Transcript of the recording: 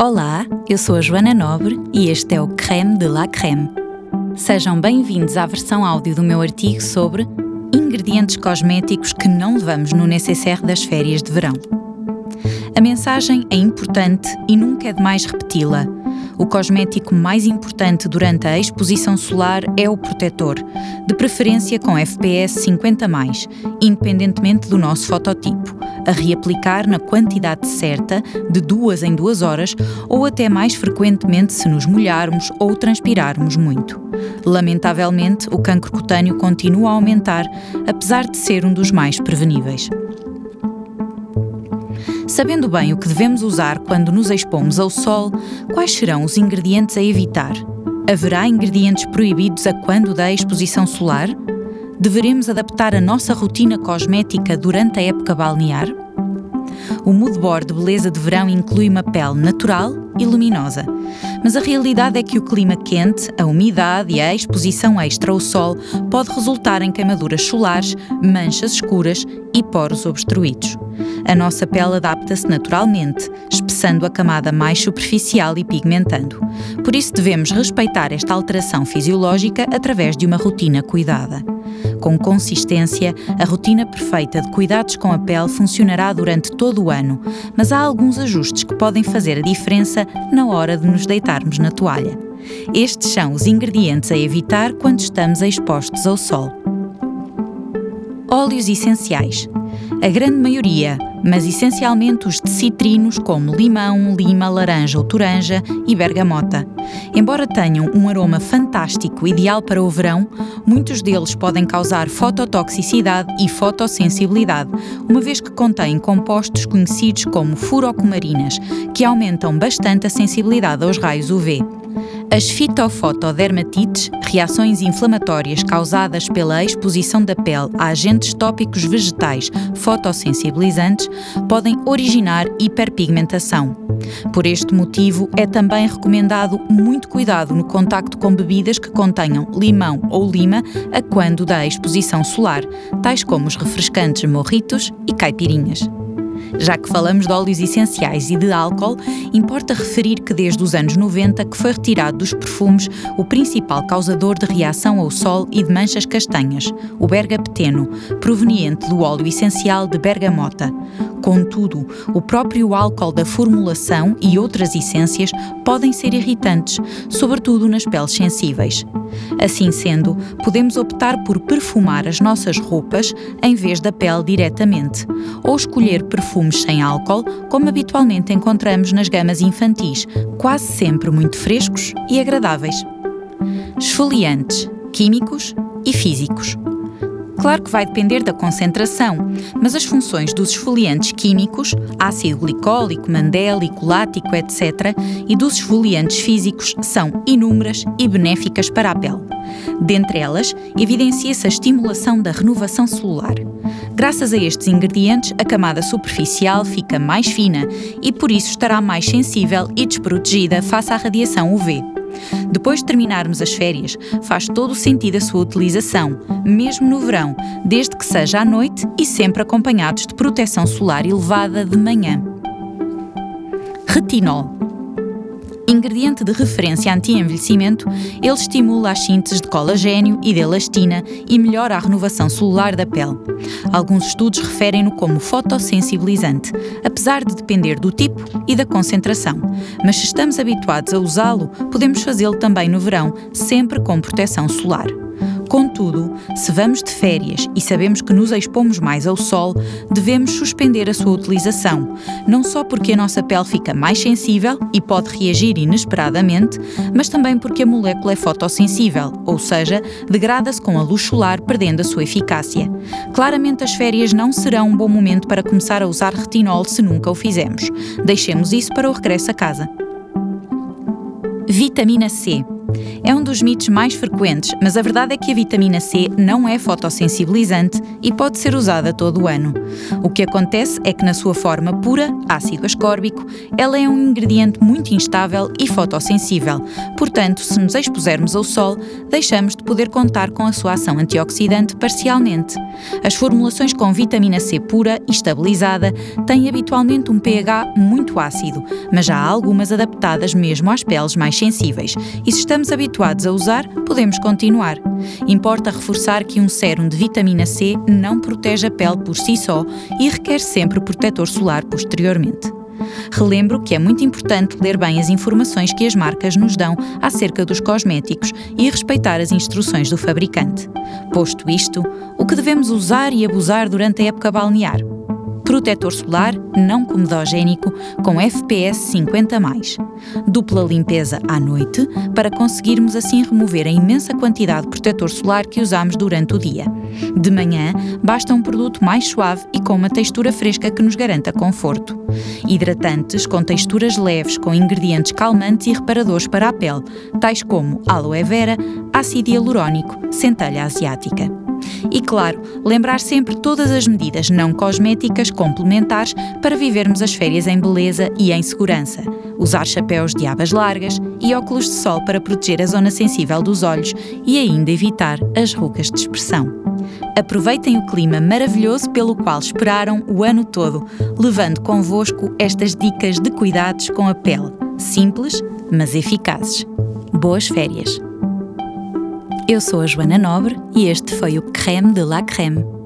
Olá, eu sou a Joana Nobre e este é o Creme de la Creme. Sejam bem-vindos à versão áudio do meu artigo sobre ingredientes cosméticos que não levamos no necessaire das férias de verão. A mensagem é importante e nunca é demais repeti-la. O cosmético mais importante durante a exposição solar é o protetor, de preferência com FPS 50, independentemente do nosso fototipo, a reaplicar na quantidade certa, de duas em duas horas, ou até mais frequentemente se nos molharmos ou transpirarmos muito. Lamentavelmente, o cancro cutâneo continua a aumentar, apesar de ser um dos mais preveníveis. Sabendo bem o que devemos usar quando nos expomos ao sol, quais serão os ingredientes a evitar? Haverá ingredientes proibidos a quando da exposição solar? Deveremos adaptar a nossa rotina cosmética durante a época balnear? O mood board de beleza de verão inclui uma pele natural e luminosa. Mas a realidade é que o clima quente, a umidade e a exposição extra ao sol pode resultar em queimaduras solares, manchas escuras e poros obstruídos. A nossa pele adapta-se naturalmente, espessando a camada mais superficial e pigmentando. Por isso devemos respeitar esta alteração fisiológica através de uma rotina cuidada. Com consistência, a rotina perfeita de cuidados com a pele funcionará durante todo o ano, mas há alguns ajustes que podem fazer a diferença na hora de nos deitarmos na toalha. Estes são os ingredientes a evitar quando estamos expostos ao sol. Óleos essenciais. A grande maioria mas essencialmente os de citrinos como limão, lima, laranja ou toranja e bergamota. Embora tenham um aroma fantástico ideal para o verão, muitos deles podem causar fototoxicidade e fotossensibilidade, uma vez que contêm compostos conhecidos como furocumarinas, que aumentam bastante a sensibilidade aos raios UV. As fitofotodermatites, reações inflamatórias causadas pela exposição da pele a agentes tópicos vegetais fotossensibilizantes, podem originar hiperpigmentação. Por este motivo, é também recomendado muito cuidado no contacto com bebidas que contenham limão ou lima a quando da exposição solar, tais como os refrescantes morritos e caipirinhas. Já que falamos de óleos essenciais e de álcool, importa referir que desde os anos 90 que foi retirado dos perfumes o principal causador de reação ao sol e de manchas castanhas, o bergapeteno, proveniente do óleo essencial de bergamota. Contudo, o próprio álcool da formulação e outras essências podem ser irritantes, sobretudo nas peles sensíveis. Assim sendo, podemos optar por perfumar as nossas roupas em vez da pele diretamente, ou escolher perfumes sem álcool, como habitualmente encontramos nas gamas infantis, quase sempre muito frescos e agradáveis. Esfoliantes, químicos e físicos. Claro que vai depender da concentração, mas as funções dos esfoliantes químicos, ácido glicólico, mandélico, lático, etc., e dos esfoliantes físicos são inúmeras e benéficas para a pele. Dentre elas, evidencia-se a estimulação da renovação celular. Graças a estes ingredientes, a camada superficial fica mais fina e por isso estará mais sensível e desprotegida face à radiação UV. Depois de terminarmos as férias, faz todo o sentido a sua utilização, mesmo no verão, desde que seja à noite e sempre acompanhados de proteção solar elevada de manhã. Retinol ingrediente de referência anti-envelhecimento, ele estimula as sínteses de colagênio e de elastina e melhora a renovação celular da pele. Alguns estudos referem-no como fotossensibilizante, apesar de depender do tipo e da concentração. Mas se estamos habituados a usá-lo, podemos fazê-lo também no verão, sempre com proteção solar. Contudo, se vamos de férias e sabemos que nos expomos mais ao sol, devemos suspender a sua utilização, não só porque a nossa pele fica mais sensível e pode reagir inesperadamente, mas também porque a molécula é fotossensível, ou seja, degrada-se com a luz solar, perdendo a sua eficácia. Claramente, as férias não serão um bom momento para começar a usar retinol se nunca o fizemos. Deixemos isso para o regresso a casa. Vitamina C é um dos mitos mais frequentes, mas a verdade é que a vitamina C não é fotossensibilizante e pode ser usada todo o ano. O que acontece é que, na sua forma pura, ácido ascórbico, ela é um ingrediente muito instável e fotossensível. Portanto, se nos expusermos ao sol, deixamos de poder contar com a sua ação antioxidante parcialmente. As formulações com vitamina C pura e estabilizada têm habitualmente um pH muito ácido, mas já há algumas adaptadas mesmo às peles mais sensíveis, e se estamos habituados a usar, podemos continuar. Importa reforçar que um sérum de vitamina C não protege a pele por si só e requer sempre protetor solar posteriormente. Relembro que é muito importante ler bem as informações que as marcas nos dão acerca dos cosméticos e respeitar as instruções do fabricante. Posto isto, o que devemos usar e abusar durante a época balnear? Protetor solar não comedogénico com FPS 50. Dupla limpeza à noite, para conseguirmos assim remover a imensa quantidade de protetor solar que usamos durante o dia. De manhã, basta um produto mais suave e com uma textura fresca que nos garanta conforto. Hidratantes com texturas leves, com ingredientes calmantes e reparadores para a pele, tais como aloe vera, ácido hialurônico, centelha asiática. E claro, lembrar sempre todas as medidas não cosméticas complementares para vivermos as férias em beleza e em segurança. Usar chapéus de abas largas e óculos de sol para proteger a zona sensível dos olhos e ainda evitar as rugas de expressão. Aproveitem o clima maravilhoso pelo qual esperaram o ano todo, levando convosco estas dicas de cuidados com a pele, simples, mas eficazes. Boas férias! Eu sou a Joana Nobre e este foi o Creme de la Creme